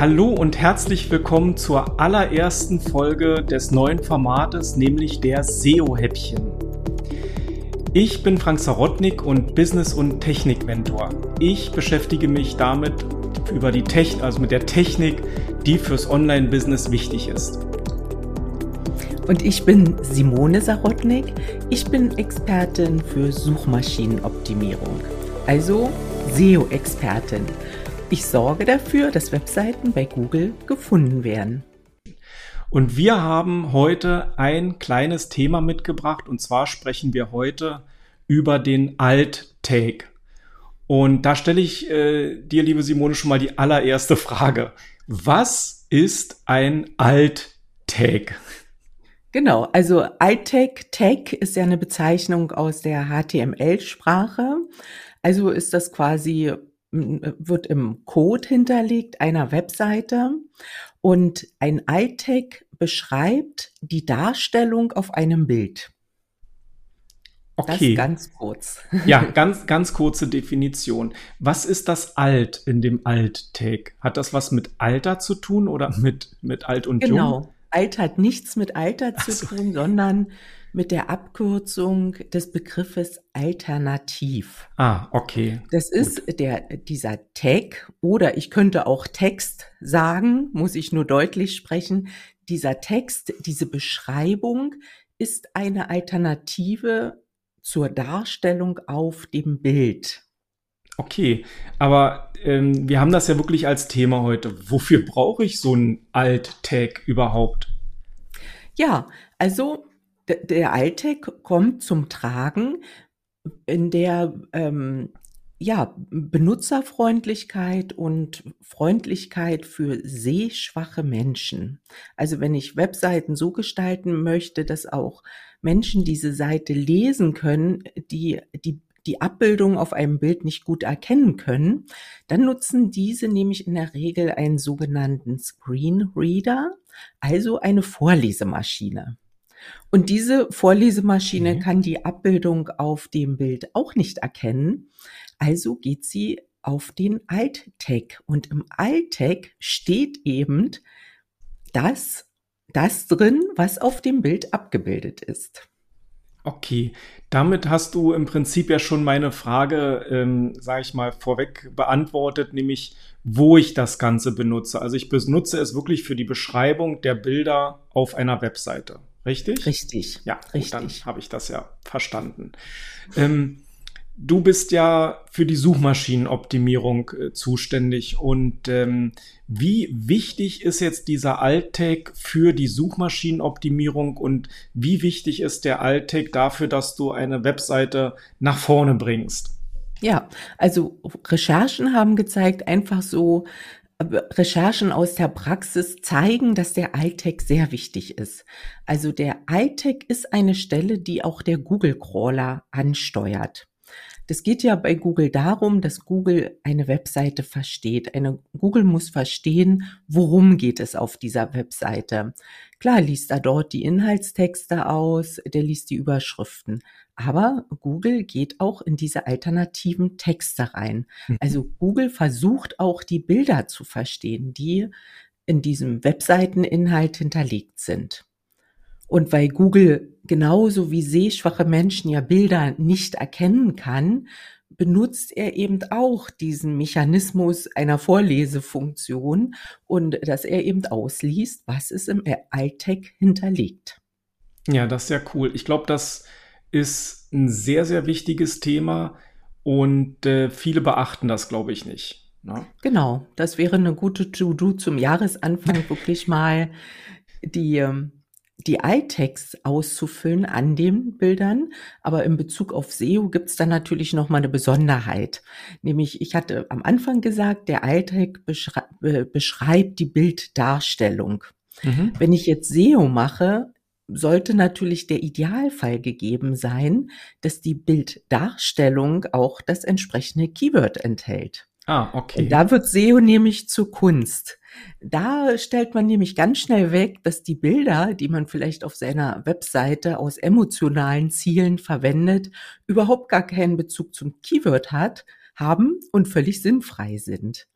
Hallo und herzlich willkommen zur allerersten Folge des neuen Formates, nämlich der SEO-Häppchen. Ich bin Frank Sarotnik und Business- und Technik-Mentor. Ich beschäftige mich damit über die Technik, also mit der Technik, die fürs Online-Business wichtig ist. Und ich bin Simone Sarotnik. Ich bin Expertin für Suchmaschinenoptimierung, also SEO-Expertin. Ich sorge dafür, dass Webseiten bei Google gefunden werden. Und wir haben heute ein kleines Thema mitgebracht und zwar sprechen wir heute über den Alt-Take. Und da stelle ich äh, dir, liebe Simone, schon mal die allererste Frage. Was ist ein Alt-Take? Genau, also Alt-Tag, Tag ist ja eine Bezeichnung aus der HTML-Sprache. Also ist das quasi wird im Code hinterlegt einer Webseite und ein Alt-Tag beschreibt die Darstellung auf einem Bild. Okay. Das ganz kurz. Ja, ganz, ganz kurze Definition. Was ist das Alt in dem Alt-Tag? Hat das was mit Alter zu tun oder mit, mit Alt und genau. Jung? Genau. Alt hat nichts mit Alter zu so. tun, sondern mit der Abkürzung des Begriffes alternativ. Ah, okay. Das ist der, dieser Tag oder ich könnte auch Text sagen, muss ich nur deutlich sprechen. Dieser Text, diese Beschreibung ist eine Alternative zur Darstellung auf dem Bild. Okay, aber ähm, wir haben das ja wirklich als Thema heute. Wofür brauche ich so einen Alt-Tag überhaupt? Ja, also der Alt-Tag kommt zum Tragen in der ähm, ja, Benutzerfreundlichkeit und Freundlichkeit für sehschwache Menschen. Also wenn ich Webseiten so gestalten möchte, dass auch Menschen diese Seite lesen können, die die die Abbildung auf einem Bild nicht gut erkennen können, dann nutzen diese nämlich in der Regel einen sogenannten Screen Reader, also eine Vorlesemaschine. Und diese Vorlesemaschine mhm. kann die Abbildung auf dem Bild auch nicht erkennen. Also geht sie auf den Alt-Tag. Und im Alt-Tag steht eben das, das drin, was auf dem Bild abgebildet ist. Okay, damit hast du im Prinzip ja schon meine Frage, ähm, sage ich mal, vorweg beantwortet, nämlich wo ich das Ganze benutze. Also ich benutze es wirklich für die Beschreibung der Bilder auf einer Webseite. Richtig? Richtig. Ja, richtig. Gut, dann habe ich das ja verstanden. Ähm, du bist ja für die Suchmaschinenoptimierung äh, zuständig. Und ähm, wie wichtig ist jetzt dieser Alt-Tag für die Suchmaschinenoptimierung und wie wichtig ist der Alt-Tag dafür, dass du eine Webseite nach vorne bringst? Ja, also Recherchen haben gezeigt, einfach so Recherchen aus der Praxis zeigen, dass der Alt-Tag sehr wichtig ist. Also der Alt-Tag ist eine Stelle, die auch der Google-Crawler ansteuert. Das geht ja bei Google darum, dass Google eine Webseite versteht. Eine, Google muss verstehen, worum geht es auf dieser Webseite. Klar liest er dort die Inhaltstexte aus, der liest die Überschriften. Aber Google geht auch in diese alternativen Texte rein. Mhm. Also Google versucht auch die Bilder zu verstehen, die in diesem Webseiteninhalt hinterlegt sind. Und weil Google genauso wie sehschwache Menschen ja Bilder nicht erkennen kann, benutzt er eben auch diesen Mechanismus einer Vorlesefunktion und dass er eben ausliest, was ist im Alltag hinterlegt. Ja, das ist ja cool. Ich glaube, das ist ein sehr, sehr wichtiges Thema und äh, viele beachten das, glaube ich, nicht. Ne? Genau, das wäre eine gute To-Do zum Jahresanfang, wirklich mal die, ähm, die iText auszufüllen an den Bildern. Aber in Bezug auf SEO gibt es dann natürlich noch mal eine Besonderheit. Nämlich, ich hatte am Anfang gesagt, der iText beschrei äh, beschreibt die Bilddarstellung. Mhm. Wenn ich jetzt SEO mache, sollte natürlich der Idealfall gegeben sein, dass die Bilddarstellung auch das entsprechende Keyword enthält. Ah, okay. Da wird SEO nämlich zur Kunst. Da stellt man nämlich ganz schnell weg, dass die Bilder, die man vielleicht auf seiner Webseite aus emotionalen Zielen verwendet, überhaupt gar keinen Bezug zum Keyword hat, haben und völlig sinnfrei sind.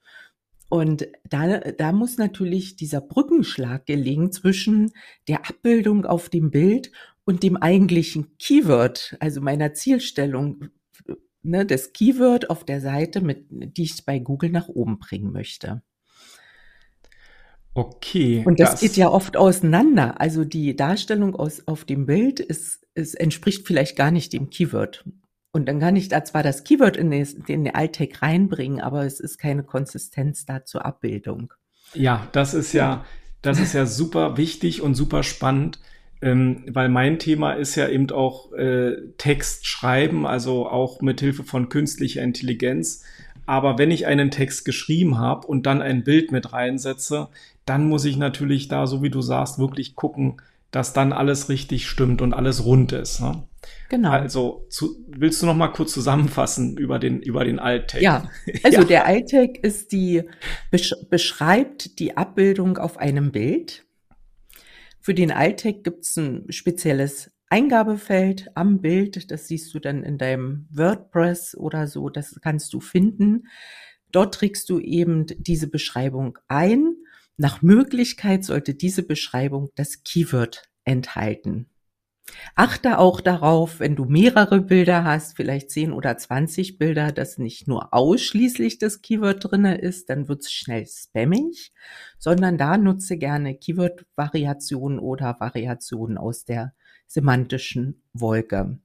Und da, da muss natürlich dieser Brückenschlag gelingen zwischen der Abbildung auf dem Bild und dem eigentlichen Keyword, also meiner Zielstellung, ne, das Keyword auf der Seite, mit, die ich bei Google nach oben bringen möchte. Okay. Und das, das, geht ja oft auseinander. Also die Darstellung aus, auf dem Bild ist, es entspricht vielleicht gar nicht dem Keyword. Und dann kann ich da zwar das Keyword in den, in den Alltag reinbringen, aber es ist keine Konsistenz da zur Abbildung. Ja, das ist ja, das ist ja super wichtig und super spannend, ähm, weil mein Thema ist ja eben auch äh, Text schreiben, also auch mit Hilfe von künstlicher Intelligenz. Aber wenn ich einen Text geschrieben habe und dann ein Bild mit reinsetze, dann muss ich natürlich da, so wie du sagst, wirklich gucken, dass dann alles richtig stimmt und alles rund ist. Ne? Genau. Also zu, willst du noch mal kurz zusammenfassen über den über den Alltag? Ja, also ja. der Alltag ist die besch beschreibt die Abbildung auf einem Bild. Für den Alltag gibt es ein spezielles Eingabefeld am Bild. Das siehst du dann in deinem WordPress oder so. Das kannst du finden. Dort trägst du eben diese Beschreibung ein nach Möglichkeit sollte diese Beschreibung das Keyword enthalten. Achte auch darauf, wenn du mehrere Bilder hast, vielleicht 10 oder 20 Bilder, dass nicht nur ausschließlich das Keyword drinne ist, dann wird's schnell spammig, sondern da nutze gerne Keyword-Variationen oder Variationen aus der semantischen Wolke.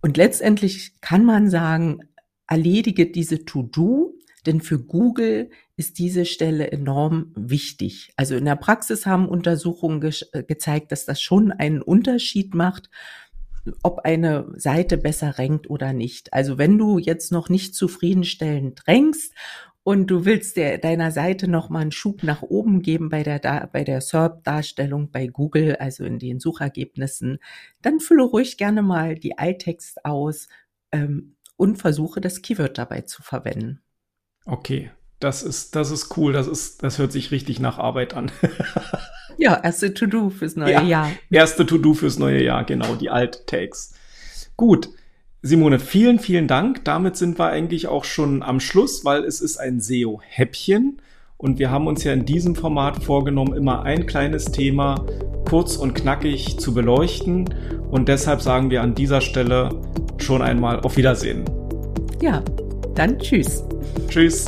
Und letztendlich kann man sagen, erledige diese To-Do denn für Google ist diese Stelle enorm wichtig. Also in der Praxis haben Untersuchungen ge äh, gezeigt, dass das schon einen Unterschied macht, ob eine Seite besser rankt oder nicht. Also wenn du jetzt noch nicht zufriedenstellend rankst und du willst der, deiner Seite noch mal einen Schub nach oben geben bei der, bei der SERP-Darstellung bei Google, also in den Suchergebnissen, dann fülle ruhig gerne mal die Alttext aus ähm, und versuche das Keyword dabei zu verwenden. Okay, das ist, das ist cool. Das ist, das hört sich richtig nach Arbeit an. ja, erste To-Do fürs neue ja, Jahr. Erste To-Do fürs neue Jahr, genau, die Alt-Tags. Gut. Simone, vielen, vielen Dank. Damit sind wir eigentlich auch schon am Schluss, weil es ist ein SEO-Häppchen. Und wir haben uns ja in diesem Format vorgenommen, immer ein kleines Thema kurz und knackig zu beleuchten. Und deshalb sagen wir an dieser Stelle schon einmal auf Wiedersehen. Ja, dann tschüss. Tschüss.